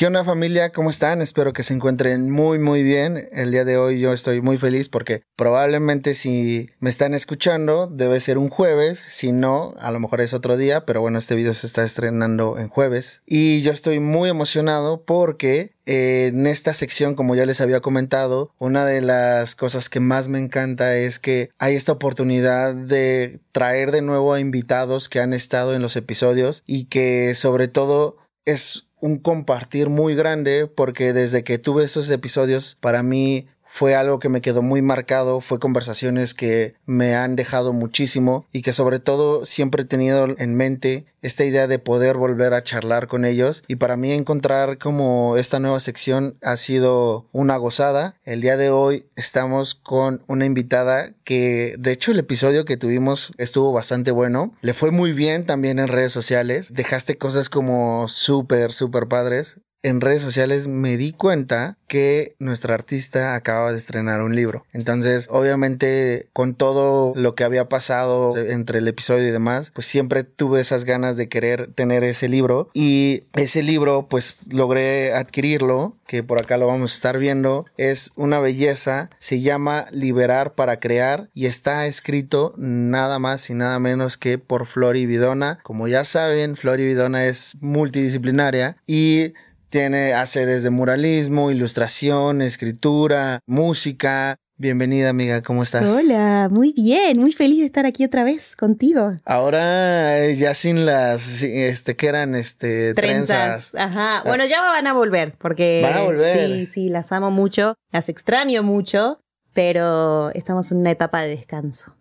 ¿Qué onda familia? ¿Cómo están? Espero que se encuentren muy muy bien. El día de hoy yo estoy muy feliz porque probablemente si me están escuchando debe ser un jueves, si no, a lo mejor es otro día, pero bueno, este video se está estrenando en jueves y yo estoy muy emocionado porque eh, en esta sección, como ya les había comentado, una de las cosas que más me encanta es que hay esta oportunidad de traer de nuevo a invitados que han estado en los episodios y que sobre todo es un compartir muy grande porque desde que tuve esos episodios para mí fue algo que me quedó muy marcado, fue conversaciones que me han dejado muchísimo y que sobre todo siempre he tenido en mente esta idea de poder volver a charlar con ellos. Y para mí encontrar como esta nueva sección ha sido una gozada. El día de hoy estamos con una invitada que de hecho el episodio que tuvimos estuvo bastante bueno, le fue muy bien también en redes sociales, dejaste cosas como súper, súper padres en redes sociales me di cuenta que nuestra artista acababa de estrenar un libro. Entonces, obviamente, con todo lo que había pasado entre el episodio y demás, pues siempre tuve esas ganas de querer tener ese libro. Y ese libro, pues logré adquirirlo, que por acá lo vamos a estar viendo. Es una belleza, se llama Liberar para Crear y está escrito nada más y nada menos que por Flori Vidona. Como ya saben, Flori Vidona es multidisciplinaria y tiene, hace desde muralismo, ilustración, escritura, música. Bienvenida, amiga, ¿cómo estás? Hola, muy bien, muy feliz de estar aquí otra vez contigo. Ahora eh, ya sin las, este, que eran, este, trenzas. Ajá, ah. bueno, ya van a volver, porque. Van a volver. Sí, sí, las amo mucho, las extraño mucho, pero estamos en una etapa de descanso.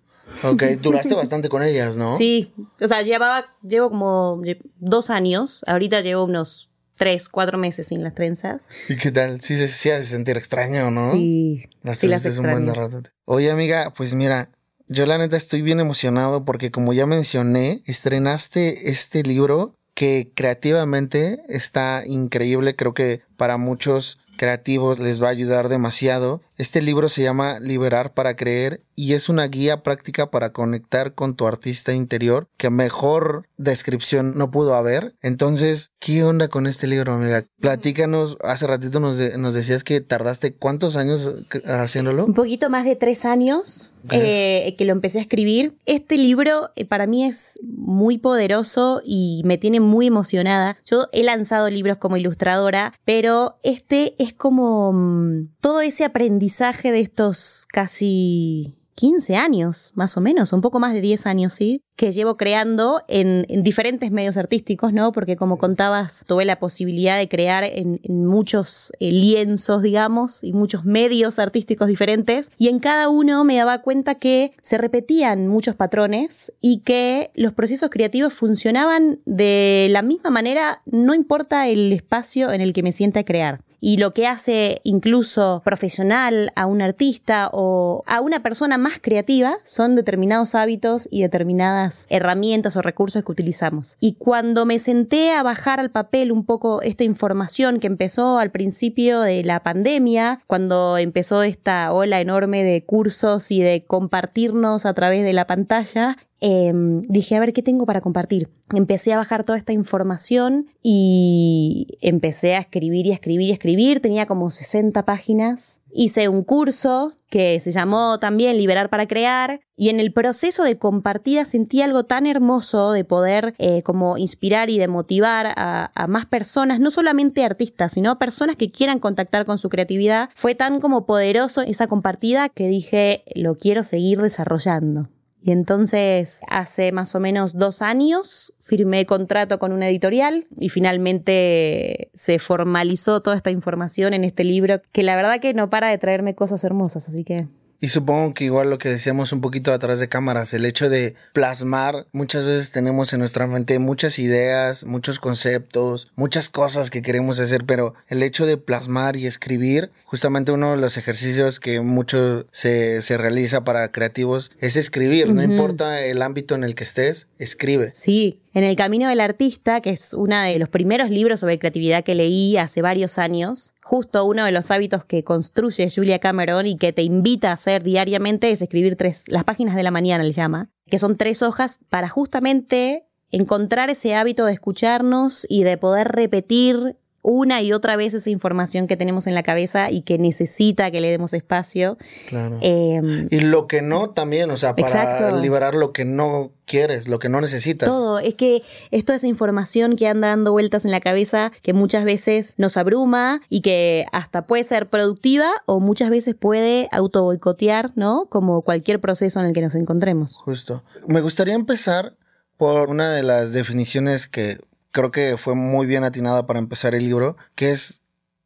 Ok, duraste bastante con ellas, ¿no? Sí, o sea, llevaba, llevo como dos años, ahorita llevo unos tres, cuatro meses sin las trenzas. ¿Y qué tal? Sí, se hace sentir extraño, ¿no? Sí. Las trenzas es un buen rato. Oye, amiga, pues mira, yo la neta estoy bien emocionado porque como ya mencioné, estrenaste este libro que creativamente está increíble. Creo que para muchos creativos les va a ayudar demasiado. Este libro se llama Liberar para Creer y es una guía práctica para conectar con tu artista interior que mejor descripción no pudo haber. Entonces, ¿qué onda con este libro, amiga? Platícanos, hace ratito nos, nos decías que tardaste cuántos años haciéndolo. Un poquito más de tres años eh, que lo empecé a escribir. Este libro eh, para mí es muy poderoso y me tiene muy emocionada. Yo he lanzado libros como ilustradora, pero este es como mm, todo ese aprendizaje de estos casi 15 años, más o menos, un poco más de 10 años, sí, que llevo creando en, diferentes medios artísticos, ¿no? Porque como contabas, tuve la posibilidad de crear en, muchos eh, lienzos, digamos, y muchos medios artísticos diferentes, y en cada uno me daba cuenta que se repetían muchos patrones y que los procesos creativos funcionaban de la misma manera, no importa el espacio en el que me sienta a crear y lo que hace incluso profesional a un artista o a una persona más creativa son determinados hábitos y determinadas herramientas o recursos que utilizamos. Y cuando me senté a bajar al papel un poco esta información que empezó al principio de la pandemia, cuando empezó esta ola enorme de cursos y de compartirnos a través de la pantalla, Em, dije, a ver, ¿qué tengo para compartir? Empecé a bajar toda esta información y empecé a escribir y escribir y escribir. Tenía como 60 páginas. Hice un curso que se llamó también Liberar para Crear y en el proceso de compartida sentí algo tan hermoso de poder eh, como inspirar y de motivar a, a, más personas, no solamente artistas, sino personas que quieran contactar con su creatividad. Fue tan como poderoso esa compartida que dije, lo quiero seguir desarrollando. Y entonces hace más o menos dos años firmé contrato con una editorial y finalmente se formalizó toda esta información en este libro que la verdad que no para de traerme cosas hermosas, así que y supongo que igual lo que decíamos un poquito atrás de cámaras, el hecho de plasmar, muchas veces tenemos en nuestra mente muchas ideas, muchos conceptos, muchas cosas que queremos hacer, pero el hecho de plasmar y escribir, justamente uno de los ejercicios que mucho se, se realiza para creativos es escribir, no importa el ámbito en el que estés, escribe. Sí, en El Camino del Artista, que es uno de los primeros libros sobre creatividad que leí hace varios años, justo uno de los hábitos que construye Julia Cameron y que te invita a hacer diariamente es escribir tres, las páginas de la mañana, le llama, que son tres hojas para justamente encontrar ese hábito de escucharnos y de poder repetir una y otra vez esa información que tenemos en la cabeza y que necesita que le demos espacio. Claro. Em, y lo que no también, o sea, para liberar lo que no quieres, lo que no necesitas. Todo, es que es toda esa información que anda dando vueltas en la cabeza que muchas veces nos abruma y que hasta puede ser productiva o muchas veces puede auto boicotear, ¿no? Como cualquier proceso en el que nos encontremos. Justo. Me gustaría empezar por una de las definiciones que creo que fue muy bien atinada para empezar el libro, que es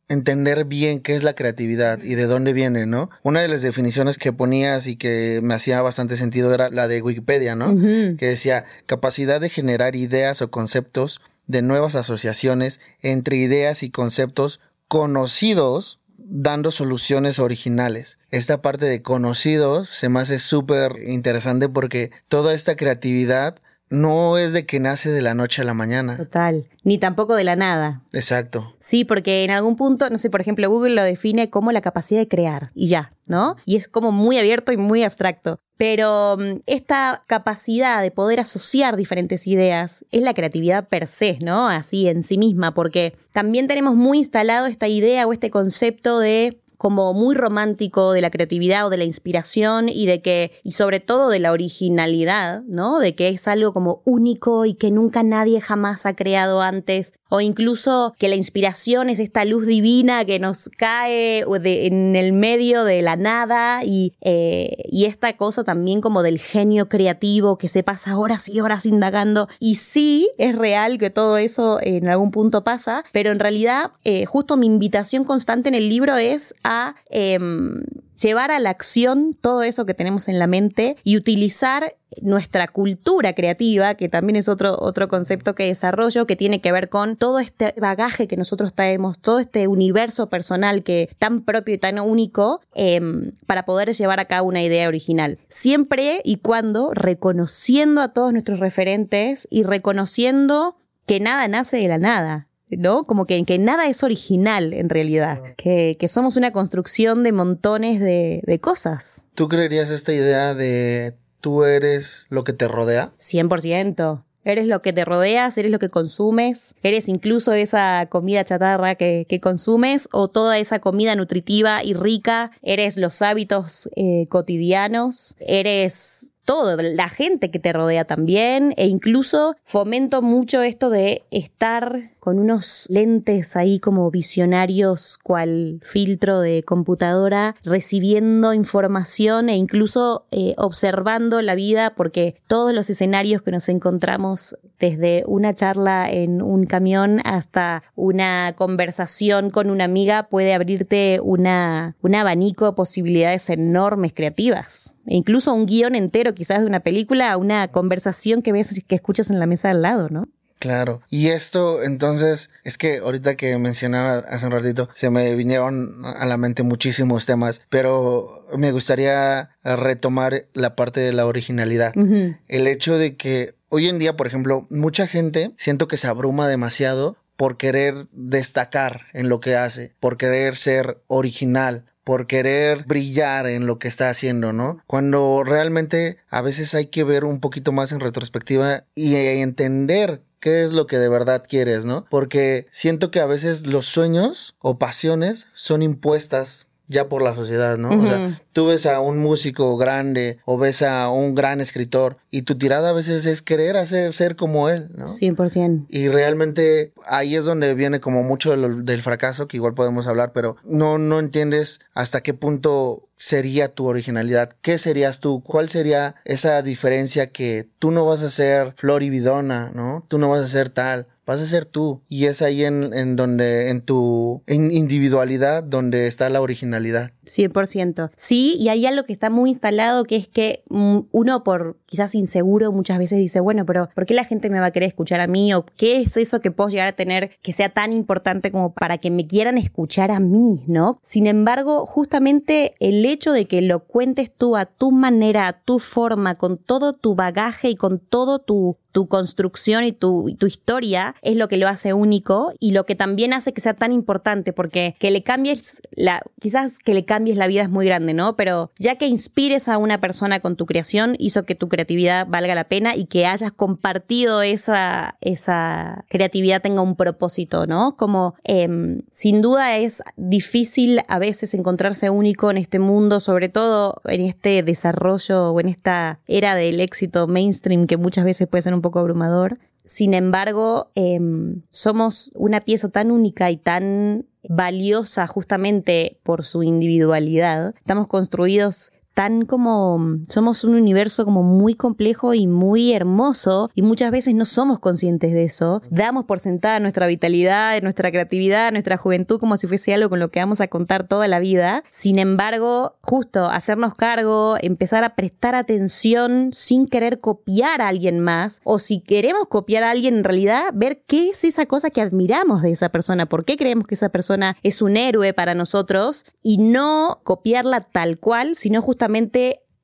entender bien qué es la creatividad y de dónde viene, ¿no? Una de las definiciones que ponías y que me hacía bastante sentido era la de Wikipedia, ¿no? Que decía capacidad de generar ideas o conceptos de nuevas asociaciones entre ideas y conceptos conocidos dando soluciones originales. Esta parte de conocidos se me hace súper interesante porque toda esta creatividad no es de que nace de la noche a la mañana. Total. Ni tampoco de la nada. Exacto. Sí, porque en algún punto, no sé, por ejemplo, Google lo define como la capacidad de crear y ya, ¿no? Y es como muy abierto y muy abstracto. Pero mm, esta capacidad de poder asociar diferentes ideas es la creatividad per se, ¿no? Así en sí misma, porque también tenemos muy instalado esta idea o este concepto de como muy romántico de la creatividad o de la inspiración y de que, y sobre todo de la originalidad, ¿no? De que es algo como único y que nunca nadie jamás ha creado antes, o incluso que la inspiración es esta luz divina que nos cae en el medio de la nada y, eh, y esta cosa también como del genio creativo que se pasa horas y horas indagando. Y sí, es real que todo eso en algún punto pasa, pero en realidad eh, justo mi invitación constante en el libro es a Em, llevar a la acción todo eso que tenemos en la mente y utilizar nuestra cultura creativa, que también es otro, otro concepto que desarrollo, que tiene que ver con todo este bagaje que nosotros traemos, todo este universo personal que tan propio y tan único, em, para poder llevar a cabo una idea original. Siempre y cuando reconociendo a todos nuestros referentes y reconociendo que nada nace de la nada. ¿No? Como que, que nada es original en realidad, que, somos una construcción de montones de, de cosas. ¿Tú creerías esta idea de tú eres lo que te rodea? 100%. Eres lo que te rodeas, eres lo que consumes, eres incluso esa comida chatarra que, que consumes o toda esa comida nutritiva y rica, eres los hábitos eh, cotidianos, eres todo, la gente que te rodea también, e incluso fomento mucho esto de estar con unos lentes ahí como visionarios, cual filtro de computadora, recibiendo información e incluso eh, observando la vida, porque todos los escenarios que nos encontramos, desde una charla en un camión hasta una conversación con una amiga, puede abrirte una, un abanico de posibilidades enormes creativas. E incluso un guion entero quizás de una película, una conversación que ves que escuchas en la mesa al lado, ¿no? Claro. Y esto, entonces, es que ahorita que mencionaba hace un ratito, se me vinieron a la mente muchísimos temas, pero me gustaría retomar la parte de la originalidad. El hecho de que hoy en día, por ejemplo, mucha gente siento que se abruma demasiado por querer destacar en lo que hace, por querer ser original, por querer brillar en lo que está haciendo, ¿no? Cuando realmente a veces hay que ver un poquito más en retrospectiva y entender qué es lo que de verdad quieres, ¿no? Porque siento que a veces los sueños o pasiones son impuestas ya por la sociedad, ¿no? O sea, tú ves a un músico grande o ves a un gran escritor y tu tirada a veces es querer hacer ser como él, ¿no? 100%. Y realmente ahí es donde viene como mucho del, del fracaso, que igual podemos hablar, pero no, no entiendes hasta qué punto sería tu originalidad? ¿Qué serías tú? ¿Cuál sería esa diferencia que tú no vas a ser Flor y Vidona, ¿no? Tú no vas a ser tal vas a ser tú. Y es ahí en, en donde, en tu individualidad, donde está la originalidad. 100%. Sí, y hay algo que está muy instalado, que es que mm, uno por quizás inseguro muchas veces dice, bueno, pero ¿por qué la gente me va a querer escuchar a mí? ¿O qué es eso que puedo llegar a tener que sea tan importante como para que me quieran escuchar a mí, ¿no? Sin embargo, justamente el hecho de que lo cuentes tú a tu manera, a tu forma, con todo tu bagaje y con todo tu, tu construcción y tu, tu historia, es lo que lo hace único y lo que también hace que sea tan importante, porque que le cambies la, quizás que le cambies la vida es muy grande, ¿no? Pero ya que inspires a una persona con tu creación, hizo que tu creatividad valga la pena y que hayas compartido esa, esa creatividad tenga un propósito, ¿no? Como em, sin duda es difícil a veces encontrarse único en este mundo, sobre todo en este desarrollo o en esta era del éxito mainstream que muchas veces puede ser un poco abrumador. Sin embargo, em, somos una pieza tan única y tan valiosa justamente por su individualidad. Estamos construidos tan como somos un universo como muy complejo y muy hermoso y muchas veces no somos conscientes de eso. Damos por sentada nuestra vitalidad, nuestra creatividad, nuestra juventud como si fuese algo con lo que vamos a contar toda la vida. Sin embargo, justo hacernos cargo, empezar a prestar atención sin querer copiar a alguien más o si queremos copiar a alguien en realidad, ver qué es esa cosa que admiramos de esa persona, por qué creemos que esa persona es un héroe para nosotros y no copiarla tal cual, sino justamente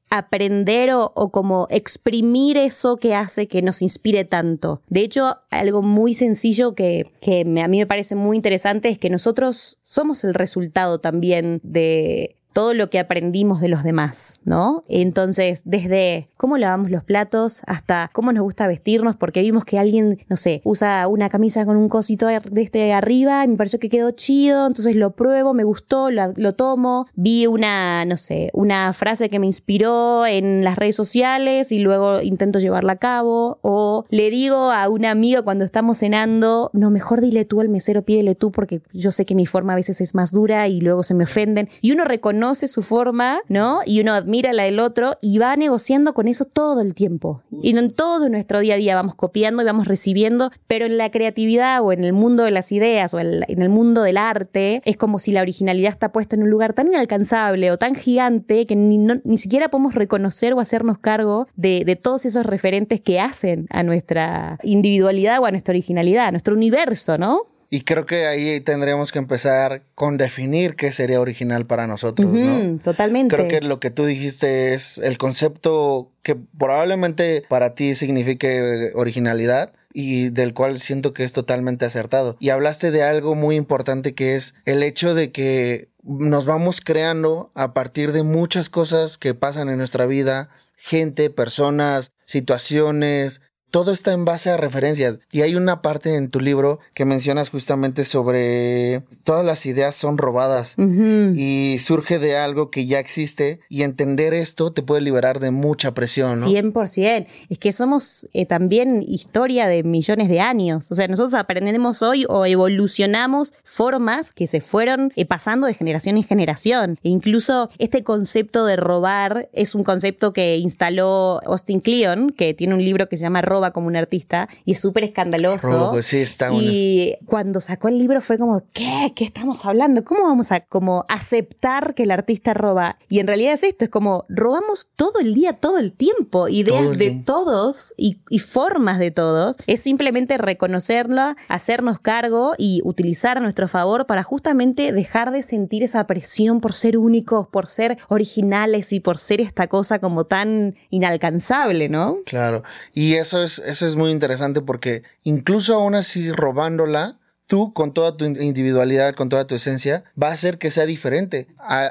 aprender o, como exprimir eso que hace que nos inspire tanto. De hecho, algo muy sencillo que, que a mí me parece muy interesante es que nosotros somos el resultado también de, todo lo que aprendimos de los demás, ¿no? Entonces, desde cómo lavamos los platos hasta cómo nos gusta vestirnos, porque vimos que alguien, no sé, usa una camisa con un cosito de este arriba y me pareció que quedó chido, entonces lo pruebo, me gustó, lo, tomo, vi una, no sé, una frase que me inspiró en las redes sociales y luego intento llevarla a cabo, o le digo a un amigo cuando estamos cenando, no, mejor dile tú al mesero, pídele tú, porque yo sé que mi forma a veces es más dura y luego se me ofenden, y uno reconoce conoce su forma, ¿no? Y uno admira la del otro y va negociando con eso todo el tiempo. Y en todo nuestro día a día vamos copiando y vamos recibiendo, pero en la creatividad o en el mundo de las ideas o en el mundo del arte es como si la originalidad está puesta en un lugar tan inalcanzable o tan gigante que ni, ni siquiera podemos reconocer o hacernos cargo de, de todos esos referentes que hacen a nuestra individualidad o a nuestra originalidad, a nuestro universo, ¿no? Y creo que ahí tendríamos que empezar con definir qué sería original para nosotros, ¿no? Totalmente. Creo que lo que tú dijiste es el concepto que probablemente para ti signifique originalidad y del cual siento que es totalmente acertado. Y hablaste de algo muy importante que es el hecho de que nos vamos creando a partir de muchas cosas que pasan en nuestra vida, gente, personas, situaciones, todo está en base a referencias. Y hay una parte en tu libro que mencionas justamente sobre todas las ideas son robadas y surge de algo que ya existe y entender esto te puede liberar de mucha presión, ¿no? 100%. Es que somos eh, también historia de millones de años. O sea, nosotros aprendemos hoy o evolucionamos formas que se fueron eh, pasando de generación en generación. E incluso este concepto de robar es un concepto que instaló Austin Kleon, que tiene un libro que se llama como un artista y es súper escandaloso. Pues sí, está y cuando sacó el libro fue como, ¿qué? ¿Qué estamos hablando? ¿Cómo vamos a como aceptar que el artista roba? Y en realidad es esto, es como robamos todo el día, todo el tiempo, ideas de todos y, y, formas de todos. Es simplemente reconocerla, hacernos cargo y utilizar a nuestro favor para justamente dejar de sentir esa presión por ser únicos, por ser originales y por ser esta cosa como tan inalcanzable, ¿no? Claro. Y eso es eso es muy interesante porque incluso aún así robándola, tú con toda tu individualidad, con toda tu esencia, va a hacer que sea diferente.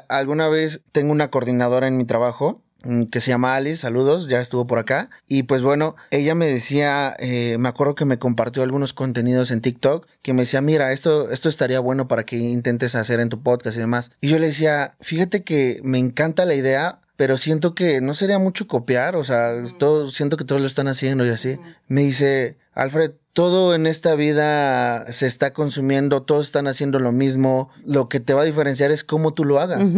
alguna vez tengo una coordinadora en mi trabajo mm, que se llama Alice, saludos, ya estuvo por acá. Y pues bueno, ella me decía, eh, me acuerdo que me compartió algunos contenidos en TikTok, que me decía, mira, esto, esto estaría bueno para que intentes hacer en tu podcast y demás. Y yo le decía, fíjate que me encanta la idea, pero siento que no sería mucho copiar, o sea, todo, siento que todos lo están haciendo y así. Me dice, Alfred, todo en esta vida se está consumiendo, todos están haciendo lo mismo, lo que te va a diferenciar es cómo tú lo hagas.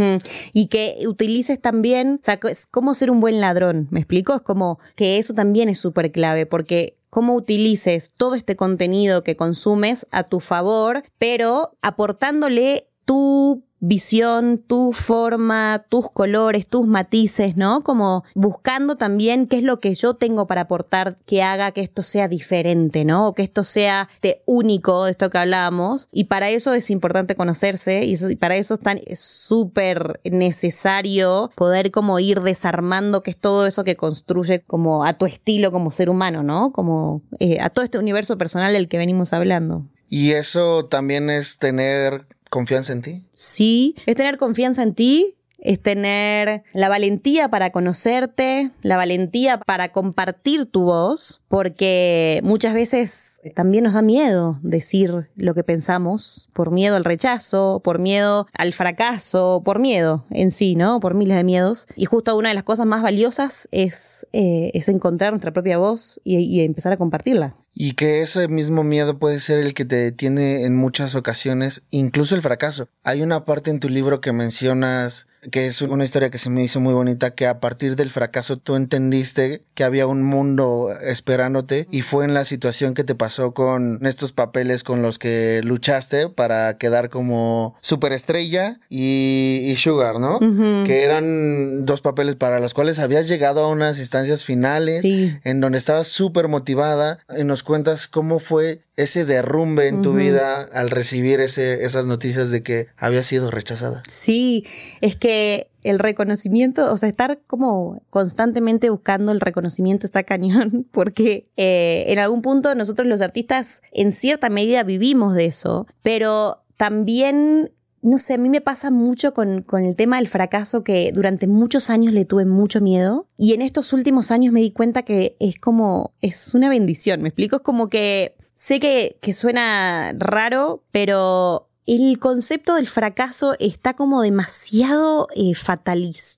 Y que utilices también, o sea, es como ser un buen ladrón, ¿me explico? Es como que eso también es súper clave, porque cómo utilices todo este contenido que consumes a tu favor, pero aportándole tu visión, tu forma, tus colores, tus matices, ¿no? Como buscando también qué es lo que yo tengo para aportar que haga que esto sea diferente, ¿no? O que esto sea de único, de esto que hablábamos. Y para eso es importante conocerse y, para eso es súper necesario poder como ir desarmando que es todo eso que construye como a tu estilo como ser humano, ¿no? Como eh, a todo este universo personal del que venimos hablando. Y eso también es tener confianza en ti. Sí, es tener confianza en ti, es tener la valentía para conocerte, la valentía para compartir tu voz, porque muchas veces también nos da miedo decir lo que pensamos, por miedo al rechazo, por miedo al fracaso, por miedo en sí, ¿no? Por miles de miedos. Y justo una de las cosas más valiosas es, eh, es encontrar nuestra propia voz y, y empezar a compartirla. Y que ese mismo miedo puede ser el que te detiene en muchas ocasiones, incluso el fracaso. Hay una parte en tu libro que mencionas que es una historia que se me hizo muy bonita, que a partir del fracaso tú entendiste que había un mundo esperándote y fue en la situación que te pasó con estos papeles con los que luchaste para quedar como superestrella y, y Sugar, ¿no? Que eran dos papeles para los cuales habías llegado a unas instancias finales en donde estabas súper motivada y nos cuentas cómo fue ese derrumbe en tu vida al recibir ese, esas noticias de que había sido rechazada. Sí, es que el reconocimiento, o sea, estar como constantemente buscando el reconocimiento está cañón, porque eh, en algún punto nosotros los artistas en cierta medida vivimos de eso, pero también no sé, a mí me pasa mucho con, con, el tema del fracaso que durante muchos años le tuve mucho miedo y en estos últimos años me di cuenta que es como, es una bendición, me explico, es como que Sé que, suena raro, pero el concepto del fracaso está como demasiado eh,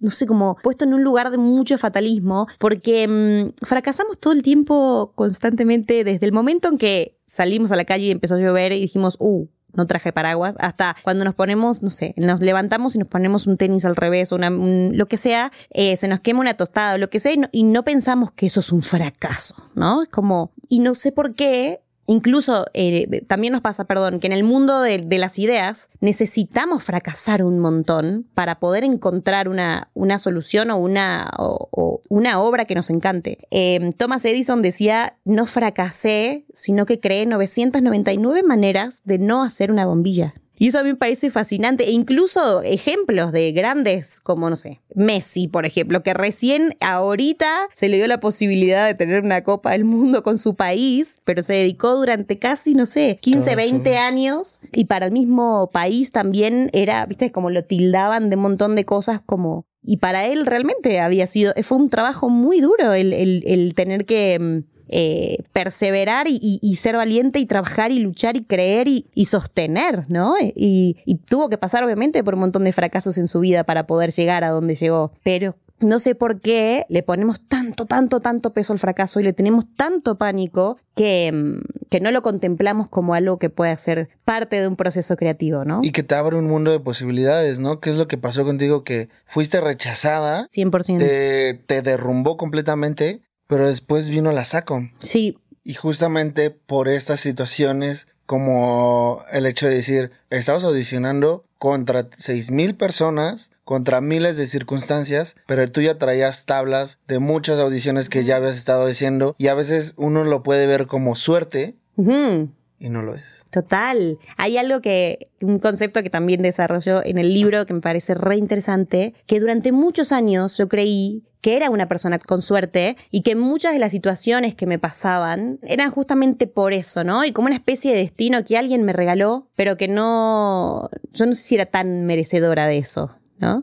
no sé, como puesto en un lugar de mucho fatalismo, porque mm, fracasamos todo el tiempo constantemente desde el momento en que salimos a la calle y empezó a llover y dijimos, uh, no traje paraguas, hasta cuando nos ponemos, no sé, nos levantamos y nos ponemos un tenis al revés una, lo que sea, eh, se nos quema una tostada lo que sea y no, y no pensamos que eso es un fracaso, ¿no? Es como, y no sé por qué Incluso eh, también nos pasa, perdón, que en el mundo de, las ideas necesitamos fracasar un montón para poder encontrar una, una solución o una, o, una obra que nos encante. Em, Thomas Edison decía, no fracasé, sino que creé 999 maneras de no hacer una bombilla. Y eso a mí me parece fascinante. E incluso ejemplos de grandes como, no sé, Messi, por ejemplo, que recién ahorita se le dio la posibilidad de tener una Copa del Mundo con su país, pero se dedicó durante casi, no sé, 15, 20 años. Y para el mismo país también era, viste, como lo tildaban de un montón de cosas como y para él realmente había sido, fue un trabajo muy duro el, el tener que mm, eh, perseverar y, ser valiente y trabajar y luchar y creer y, sostener, ¿no? Y, tuvo que pasar obviamente por un montón de fracasos en su vida para poder llegar a donde llegó, pero no sé por qué le ponemos tanto, tanto, tanto peso al fracaso y le tenemos tanto pánico que, mm, que, no lo contemplamos como algo que puede ser parte de un proceso creativo, ¿no? Y que te abre un mundo de posibilidades, ¿no? ¿Qué es lo que pasó contigo? Que fuiste rechazada. 100%. Te, te derrumbó completamente pero después vino la saco. Sí. Y justamente por estas situaciones, como el hecho de decir, estabas audicionando contra seis mil personas, contra miles de circunstancias, pero tú ya traías tablas de muchas audiciones que ya habías estado diciendo y a veces uno lo puede ver como suerte. Y no lo es. Total. Hay algo que, un concepto que también desarrolló en el libro que me parece re interesante, que durante muchos años yo creí que era una persona con suerte y que muchas de las situaciones que me pasaban eran justamente por eso, ¿no? Y como una especie de destino que alguien me regaló, pero que no, yo no sé si era tan merecedora de eso.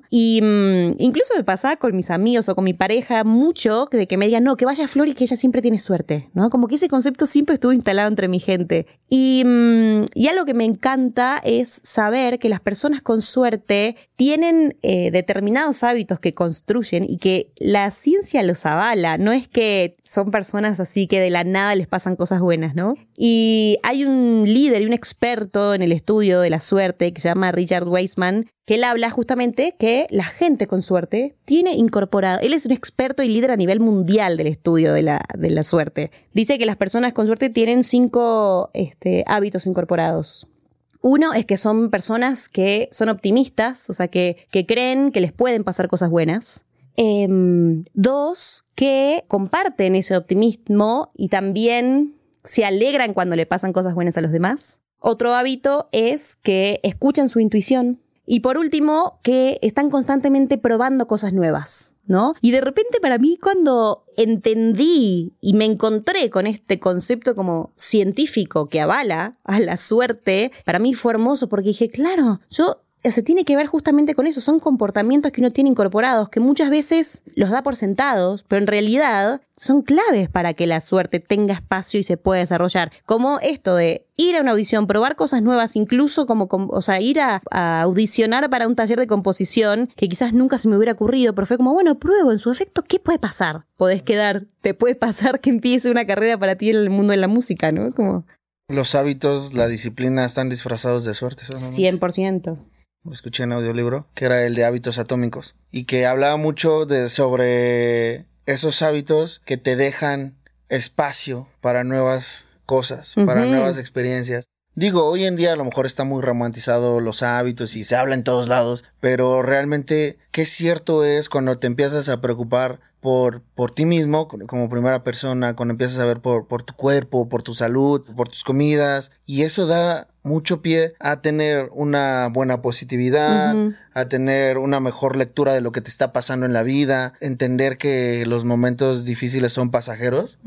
Y mm, incluso me pasaba con mis amigos o con mi pareja mucho de que me digan, no, que vaya Flor y que ella siempre tiene suerte, ¿no? Como que ese concepto siempre estuvo instalado entre mi gente. Y, mm, y algo que me encanta es saber que las personas con suerte tienen eh, determinados hábitos que construyen y que la ciencia los avala, no es que son personas así que de la nada les pasan cosas buenas, ¿no? Y hay un líder y un experto en el estudio de la suerte que se llama Richard Weisman, que él habla justamente que la gente con suerte tiene incorporado, él es un experto y líder a nivel mundial del estudio de la, de la suerte. Dice que las personas con suerte tienen cinco este, hábitos incorporados. Uno es que son personas que son optimistas, o sea, que, que creen que les pueden pasar cosas buenas. Em, dos, que comparten ese optimismo y también se alegran cuando le pasan cosas buenas a los demás. Otro hábito es que escuchan su intuición, y por último, que están constantemente probando cosas nuevas, ¿no? Y de repente para mí cuando entendí y me encontré con este concepto como científico que avala a la suerte, para mí fue hermoso porque dije, claro, yo se tiene que ver justamente con eso, son comportamientos que uno tiene incorporados, que muchas veces los da por sentados, pero en realidad son claves para que la suerte tenga espacio y se pueda desarrollar, como esto de ir a una audición, probar cosas nuevas, incluso como, o sea, ir a, a, audicionar para un taller de composición que quizás nunca se me hubiera ocurrido, pero fue como, bueno, pruebo en su efecto, ¿qué puede pasar? Podés quedar, te puede pasar que empiece una carrera para ti en el mundo de la música, ¿no? Como... Los hábitos, la disciplina están disfrazados de suerte. 100% escuché en audiolibro, que era el de hábitos atómicos, y que hablaba mucho de, sobre esos hábitos que te dejan espacio para nuevas cosas, para nuevas experiencias. Digo, hoy en día a lo mejor está muy romantizado los hábitos y se habla en todos lados, pero realmente qué cierto es cuando te empiezas a preocupar por, por ti mismo como primera persona, cuando empiezas a ver por, por tu cuerpo, por tu salud, por tus comidas, y eso da mucho pie a tener una buena positividad, a tener una mejor lectura de lo que te está pasando en la vida, entender que los momentos difíciles son pasajeros.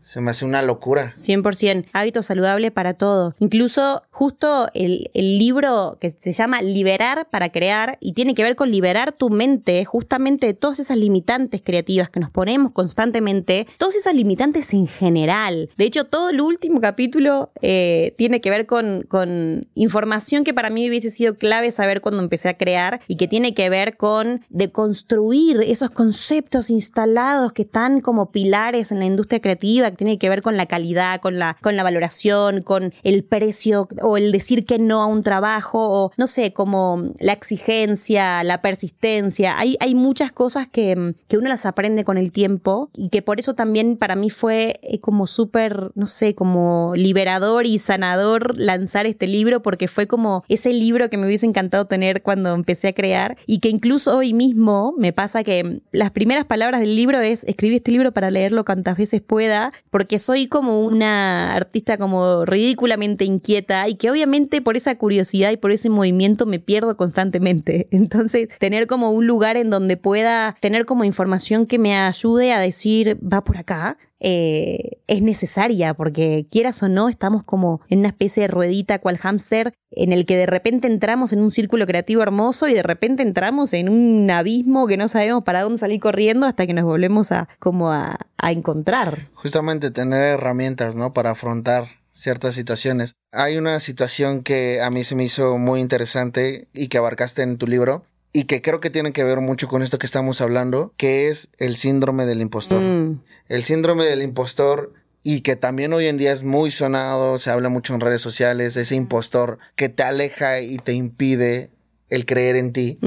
Se me hace una locura. 100%. Hábito saludable para todo. Incluso justo el, el libro que se llama Liberar para crear y tiene que ver con liberar tu mente justamente de todas esas limitantes creativas que nos ponemos constantemente, todas esas limitantes en general. De hecho, todo el último capítulo eh, tiene que ver con con, información que para mí hubiese sido clave saber cuando empecé a crear y que tiene que ver con deconstruir esos conceptos instalados que están como pilares en la industria creativa, que tiene que ver con la calidad, con la, con la valoración, con el precio o el decir que no a un trabajo o no sé, como la exigencia, la persistencia. Hay, hay muchas cosas que, que uno las aprende con el tiempo y que por eso también para mí fue eh, como súper, no sé, como liberador y sanador lanzar este libro porque fue como ese libro que me hubiese encantado tener cuando empecé a crear y que incluso hoy mismo me pasa que las primeras palabras del libro es escribí este libro para leerlo cuantas veces pueda porque soy como una artista como ridículamente inquieta y que obviamente por esa curiosidad y por ese movimiento me pierdo constantemente. Entonces tener como un lugar en donde pueda tener como información que me ayude a decir va por acá eh, es necesaria porque quieras o no estamos como en una especie de ruedita cual hámster en el que de repente entramos en un círculo creativo hermoso y de repente entramos en un abismo que no sabemos para dónde salir corriendo hasta que nos volvemos a como a, a encontrar. Justamente tener herramientas, ¿no? Para afrontar ciertas situaciones. Hay una situación que a mí se me hizo muy interesante y que abarcaste en tu libro, y que creo que tiene que ver mucho con esto que estamos hablando, que es el síndrome del impostor. Mm. El síndrome del impostor y que también hoy en día es muy sonado, se habla mucho en redes sociales, ese impostor que te aleja y te impide el creer en ti.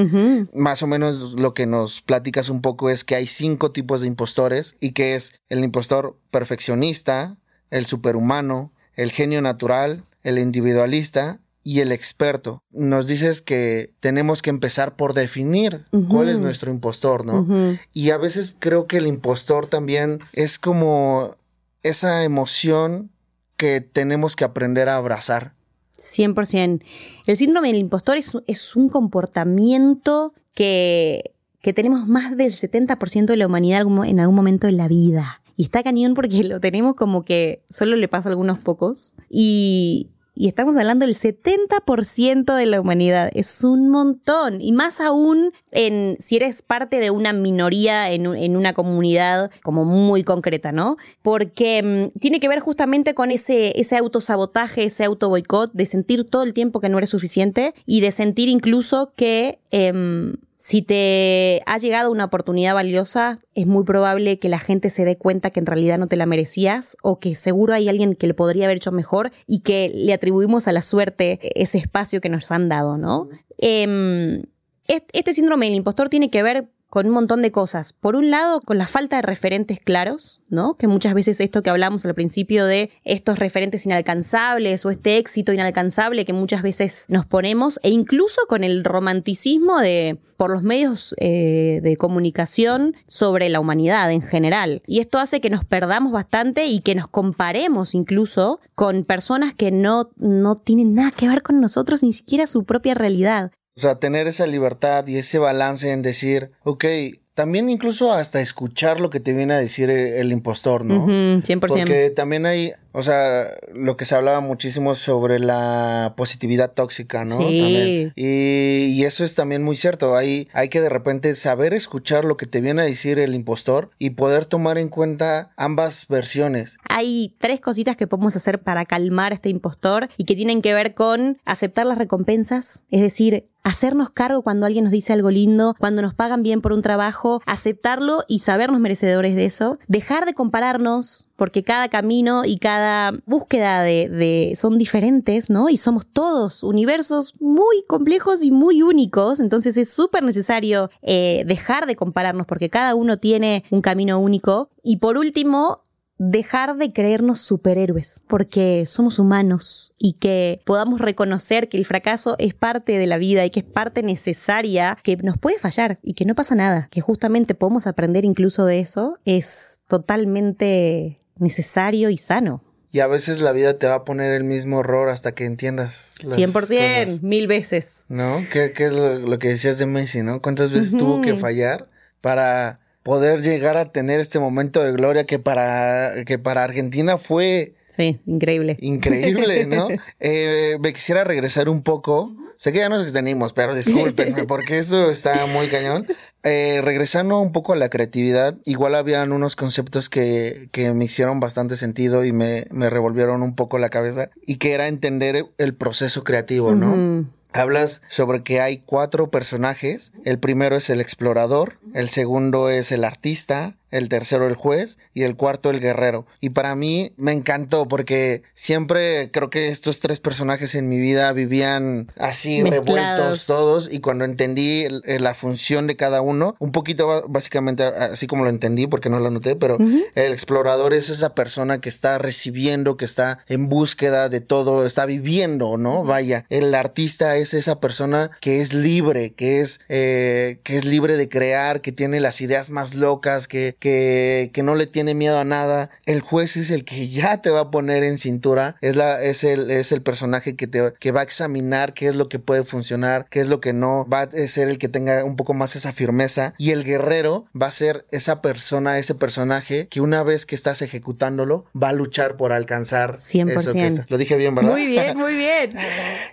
Más o menos lo que nos platicas un poco es que hay cinco tipos de impostores y que es el impostor perfeccionista, el superhumano, el genio natural, el individualista y el experto. Nos dices que tenemos que empezar por definir cuál es nuestro impostor, ¿no? Y a veces creo que el impostor también es como esa emoción que tenemos que aprender a abrazar. 100%. El síndrome del impostor es, es un comportamiento que, que tenemos más del 70% de la humanidad en algún momento de la vida. Y está cañón porque lo tenemos como que solo le pasa a algunos pocos. Y, y estamos hablando del 70% de la humanidad. Es un montón. Y más aún en si eres parte de una minoría en, en una comunidad como muy concreta, ¿no? Porque mm, tiene que ver justamente con ese, ese autosabotaje, ese auto boicot, de sentir todo el tiempo que no eres suficiente y de sentir incluso que em, si te ha llegado una oportunidad valiosa, es muy probable que la gente se dé cuenta que en realidad no te la merecías o que seguro hay alguien que le podría haber hecho mejor y que le atribuimos a la suerte ese espacio que nos han dado, ¿no? Em, este síndrome del impostor tiene que ver con un montón de cosas. Por un lado, con la falta de referentes claros, ¿no? Que muchas veces esto que hablamos al principio de estos referentes inalcanzables o este éxito inalcanzable que muchas veces nos ponemos, e incluso con el romanticismo de por los medios eh, de comunicación sobre la humanidad en general. Y esto hace que nos perdamos bastante y que nos comparemos incluso con personas que no, no tienen nada que ver con nosotros, ni siquiera su propia realidad. O sea, tener esa libertad y ese balance en decir, ok, también incluso hasta escuchar lo que te viene a decir el, impostor, ¿no? 100%. Porque también hay, o sea, lo que se hablaba muchísimo sobre la positividad tóxica, ¿no? Sí. Y, eso es también muy cierto. Hay, hay que de repente saber escuchar lo que te viene a decir el impostor y poder tomar en cuenta ambas versiones. Hay tres cositas que podemos hacer para calmar a este impostor y que tienen que ver con aceptar las recompensas, es decir, hacernos cargo cuando alguien nos dice algo lindo, cuando nos pagan bien por un trabajo, aceptarlo y sabernos merecedores de eso, dejar de compararnos, porque cada camino y cada búsqueda de, son diferentes, ¿no? Y somos todos universos muy complejos y muy únicos, entonces es súper necesario eh, dejar de compararnos porque cada uno tiene un camino único. Y por último, dejar de creernos superhéroes, porque somos humanos y que podamos reconocer que el fracaso es parte de la vida y que es parte necesaria, que nos puede fallar y que no pasa nada, que justamente podemos aprender incluso de eso, es totalmente necesario y sano. Y a veces la vida te va a poner el mismo error hasta que entiendas. 100%, mil veces. ¿No? ¿Qué, es lo, que decías de Messi, no? ¿Cuántas veces tuvo que fallar para poder llegar a tener este momento de gloria que para, que para Argentina fue... Sí, increíble. Increíble, ¿no? eh, me quisiera regresar un poco. Sé que ya nos extendimos, pero discúlpenme porque eso está muy cañón. Eh, regresando un poco a la creatividad, igual habían unos conceptos que, que me hicieron bastante sentido y me, me, revolvieron un poco la cabeza y que era entender el proceso creativo, ¿no? Hablas sobre que hay cuatro personajes. El primero es el explorador, el segundo es el artista, el tercero el juez y el cuarto el guerrero. Y para mí me encantó porque siempre creo que estos tres personajes en mi vida vivían así revueltos todos y cuando entendí la función de cada uno, un poquito básicamente así como lo entendí porque no lo noté, pero el explorador es esa persona que está recibiendo, que está en búsqueda de todo, está viviendo, ¿no? Vaya, el artista es esa persona que es libre, que es, eh, que es libre de crear, que tiene las ideas más locas, que, que, que no le tiene miedo a nada. El juez es el que ya te va a poner en cintura. Es, la, es, el, es el personaje que, te, que va a examinar qué es lo que puede funcionar, qué es lo que no. Va a ser el que tenga un poco más esa firmeza. Y el guerrero va a ser esa persona, ese personaje que una vez que estás ejecutándolo, va a luchar por alcanzar 100%. eso que está. Lo dije bien, ¿verdad? Muy bien, muy bien.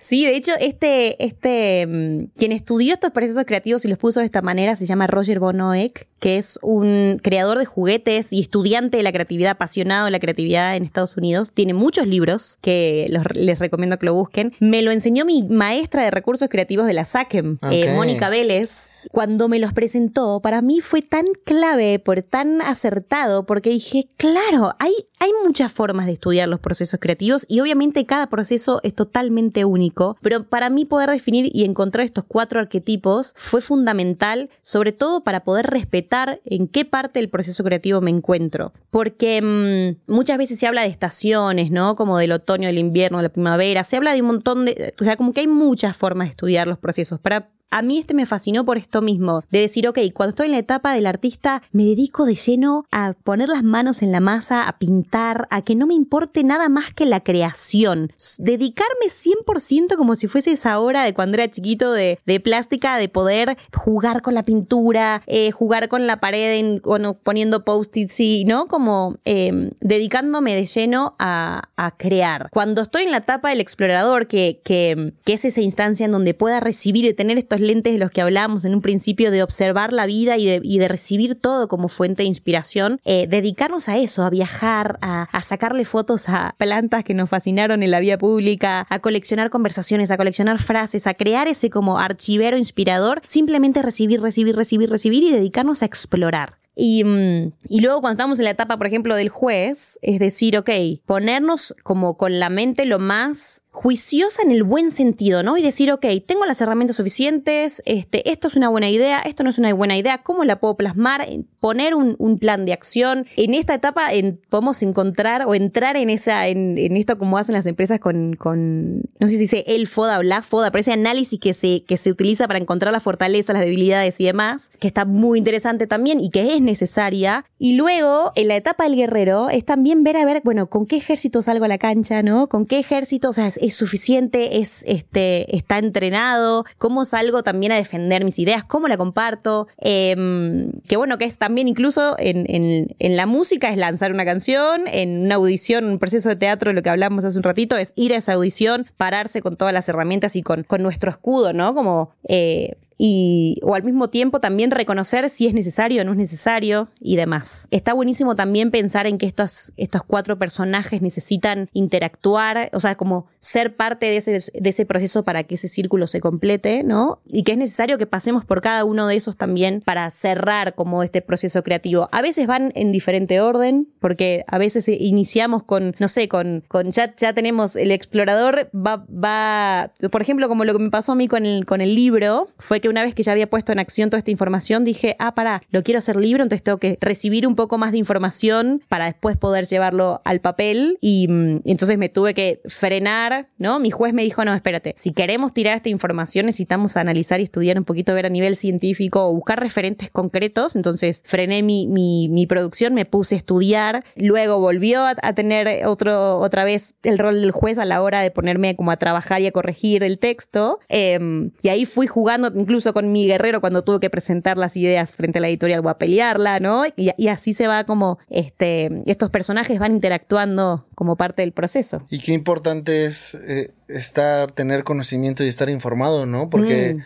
Sí, de hecho, este, este, mm, quien estudió estos procesos creativos y los puso de esta manera se llama Roger Bonoek, que es un creador de juguetes y estudiante de la creatividad, apasionado de la creatividad en Estados Unidos. Tiene muchos libros que les recomiendo que lo busquen. Me lo enseñó mi maestra de recursos creativos de la SACEM, eh, Mónica Vélez. Cuando me los presentó, para mí fue tan clave, por tan acertado, porque dije, claro, hay, hay muchas formas de estudiar los procesos creativos y obviamente cada proceso es totalmente único, pero para mí poder definir y encontrar estos cuatro arquetipos fue fundamental, sobre todo para poder respetar en qué parte del proceso creativo me encuentro. Porque mm, muchas veces se habla de estaciones, ¿no? Como del otoño, del invierno, de la primavera. Se habla de un montón de. O sea, como que hay muchas formas de estudiar los procesos. Para a mí este me fascinó por esto mismo, de decir, ok, cuando estoy en la etapa del artista, me dedico de lleno a poner las manos en la masa, a pintar, a que no me importe nada más que la creación. Dedicarme 100% como si fuese esa hora de cuando era chiquito de, plástica, de poder jugar con la pintura, eh, jugar con la pared, en, poniendo post-its, y, ¿no? Como em, dedicándome de lleno a, crear. Cuando estoy en la etapa del explorador, que, que, que es esa instancia en donde pueda recibir y tener estos lentes de los que hablábamos en un principio, de observar la vida y de, recibir todo como fuente de inspiración, eh, dedicarnos a eso, a viajar, a, sacarle fotos a plantas que nos fascinaron en la vía pública, a coleccionar conversaciones, a coleccionar frases, a crear ese como archivero inspirador, simplemente recibir, recibir, recibir, recibir y dedicarnos a explorar. Y, mm, y, luego cuando estamos en la etapa, por ejemplo, del juez, es decir, ok, ponernos como con la mente lo más juiciosa en el buen sentido, ¿no? Y decir, ok, tengo las herramientas suficientes, este, esto es una buena idea, esto no es una buena idea, ¿cómo la puedo plasmar? Poner un, plan de acción. En esta etapa podemos encontrar o entrar en esa, en, esto como hacen las empresas con, con, no sé si dice el FODA o la FODA, pero ese análisis que se, que se utiliza para encontrar las fortalezas, las debilidades y demás, que está muy interesante también y que es necesaria. Y luego, en la etapa del guerrero, es también ver a ver, bueno, con qué ejército salgo a la cancha, ¿no? Con qué ejército, o sea, es suficiente, es, este, está entrenado, cómo salgo también a defender mis ideas, cómo la comparto, em, que bueno, que es también incluso en, en, la música es lanzar una canción, en una audición, un proceso de teatro, lo que hablamos hace un ratito, es ir a esa audición, pararse con todas las herramientas y con, con nuestro escudo, ¿no? Como eh, y, o al mismo tiempo también reconocer si es necesario o no es necesario y demás. Está buenísimo también pensar en que estos, estos cuatro personajes necesitan interactuar, o sea, como ser parte de ese, de ese proceso para que ese círculo se complete, ¿no? Y que es necesario que pasemos por cada uno de esos también para cerrar como este proceso creativo. A veces van en diferente orden, porque a veces iniciamos con, no sé, con, con ya, ya tenemos el explorador, va, va, por ejemplo, como lo que me pasó a mí con el, con el libro, fue que una vez que ya había puesto en acción toda esta información, dije, ah, para, lo quiero hacer libro, entonces tengo que recibir un poco más de información para después poder llevarlo al papel. Y, mm, entonces me tuve que frenar, ¿no? Mi juez me dijo, no, espérate, si queremos tirar esta información necesitamos analizar y estudiar un poquito, ver a nivel científico o buscar referentes concretos. Entonces frené mi, mi, producción, me puse a estudiar, luego volvió a, tener otro, otra vez el rol del juez a la hora de ponerme como a trabajar y a corregir el texto. Em, y ahí fui jugando incluso con mi guerrero cuando tuve que presentar las ideas frente a la editorial o a pelearla, ¿no? Y, así se va como, este, estos personajes van interactuando como parte del proceso. Y qué importante es eh, estar, tener conocimiento y estar informado, ¿no? Porque... Mm.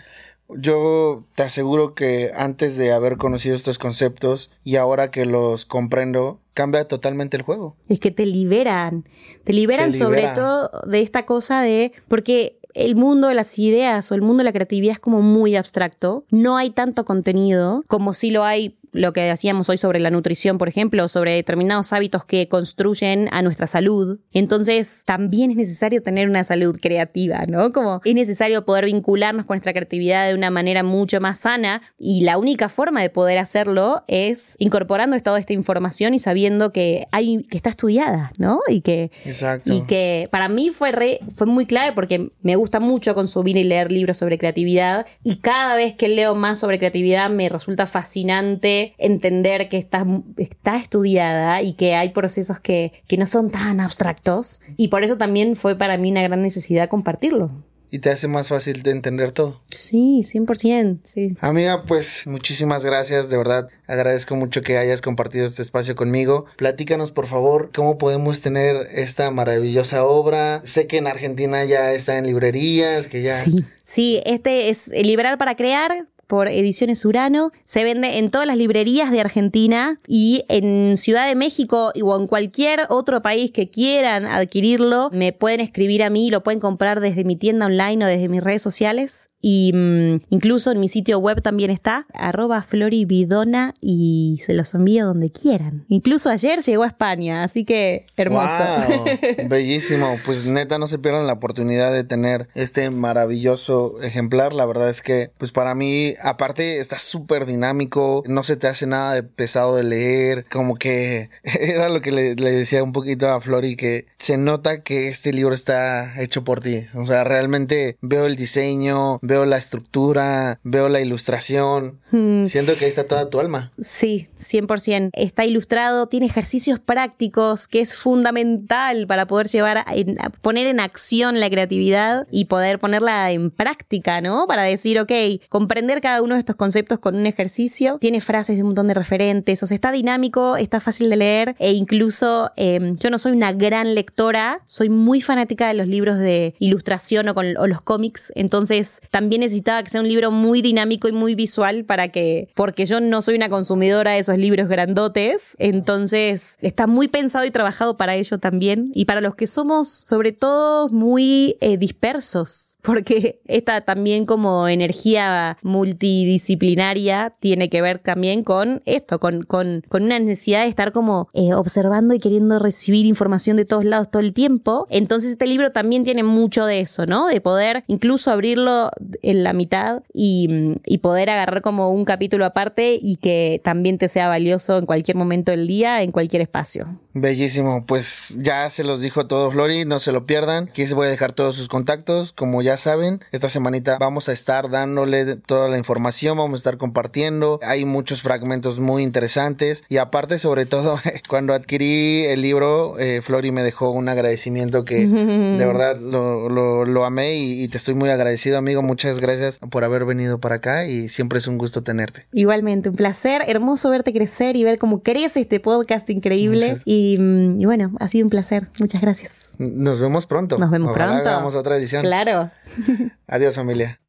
Yo te aseguro que antes de haber conocido estos conceptos y ahora que los comprendo, cambia totalmente el juego. Es que te liberan, te liberan sobre todo de esta cosa de, porque el mundo de las ideas o el mundo de la creatividad es como muy abstracto. No hay tanto contenido como si lo hay lo que hacíamos hoy sobre la nutrición, por ejemplo, sobre determinados hábitos que construyen a nuestra salud. Entonces, también es necesario tener una salud creativa, ¿no? Como es necesario poder vincularnos con nuestra creatividad de una manera mucho más sana y la única forma de poder hacerlo es incorporando toda esta información y sabiendo que hay que está estudiada, ¿no? Y que Exacto. y que para mí fue re, fue muy clave porque me gusta mucho consumir y leer libros sobre creatividad y cada vez que leo más sobre creatividad me resulta fascinante entender que está, está estudiada y que hay procesos que, que no son tan abstractos. Y por eso también fue para mí una gran necesidad compartirlo y te hace más fácil de entender todo. Sí, 100%, sí. Amiga, pues muchísimas gracias, de verdad agradezco mucho que hayas compartido este espacio conmigo. Platícanos por favor cómo podemos tener esta maravillosa obra. Sé que en Argentina ya está en librerías, que ya... Sí, sí, este es Liberar para Crear, por Ediciones Urano. Se vende en todas las librerías de Argentina y en Ciudad de México o en cualquier otro país que quieran adquirirlo, me pueden escribir a mí, lo pueden comprar desde mi tienda online o desde mis redes sociales. Y mm, incluso en mi sitio web también está, arroba floribidona y se los envío donde quieran. Incluso ayer llegó a España, así que hermoso. bellísimo. Pues neta, no se pierdan la oportunidad de tener este maravilloso ejemplar. La verdad es que, pues para mí, aparte, está súper dinámico, no se te hace nada de pesado de leer, como que era lo que le, le decía un poquito a Flori, que se nota que este libro está hecho por ti. O sea, realmente veo el diseño, veo la estructura, veo la ilustración. Mm. Siento que ahí está toda tu alma. Sí, 100%. Está ilustrado, tiene ejercicios prácticos que es fundamental para poder llevar, a, poner en acción la creatividad y poder ponerla en práctica, ¿no? Para decir, ok, comprender cada uno de estos conceptos con un ejercicio. Tiene frases de un montón de referentes, o sea, está dinámico, está fácil de leer e incluso em, yo no soy una gran lectora, soy muy fanática de los libros de ilustración o, con, o los cómics, entonces también también necesitaba que sea un libro muy dinámico y muy visual para que, porque yo no soy una consumidora de esos libros grandotes, entonces está muy pensado y trabajado para ello también y para los que somos sobre todo muy eh, dispersos, porque esta también como energía multidisciplinaria tiene que ver también con esto, con, con, con una necesidad de estar como eh, observando y queriendo recibir información de todos lados todo el tiempo. Entonces este libro también tiene mucho de eso, ¿no? De poder incluso abrirlo en la mitad y, y poder agarrar como un capítulo aparte y que también te sea valioso en cualquier momento del día, en cualquier espacio. Bellísimo, pues ya se los dijo todo Flori, no se lo pierdan. Aquí se voy a dejar todos sus contactos, como ya saben, esta semanita vamos a estar dándole toda la información, vamos a estar compartiendo, hay muchos fragmentos muy interesantes y aparte sobre todo cuando adquirí el libro, eh, Flori me dejó un agradecimiento que de verdad lo, lo, amé y, y, te estoy muy agradecido amigo, muchas gracias por haber venido para acá y siempre es un gusto tenerte. Igualmente, un placer, hermoso verte crecer y ver cómo crece este podcast increíble. Y, mm, y, bueno, ha sido un placer, muchas gracias. Nos vemos pronto. Nos vemos Ojalá pronto. Hagamos otra edición. Claro. Adiós familia.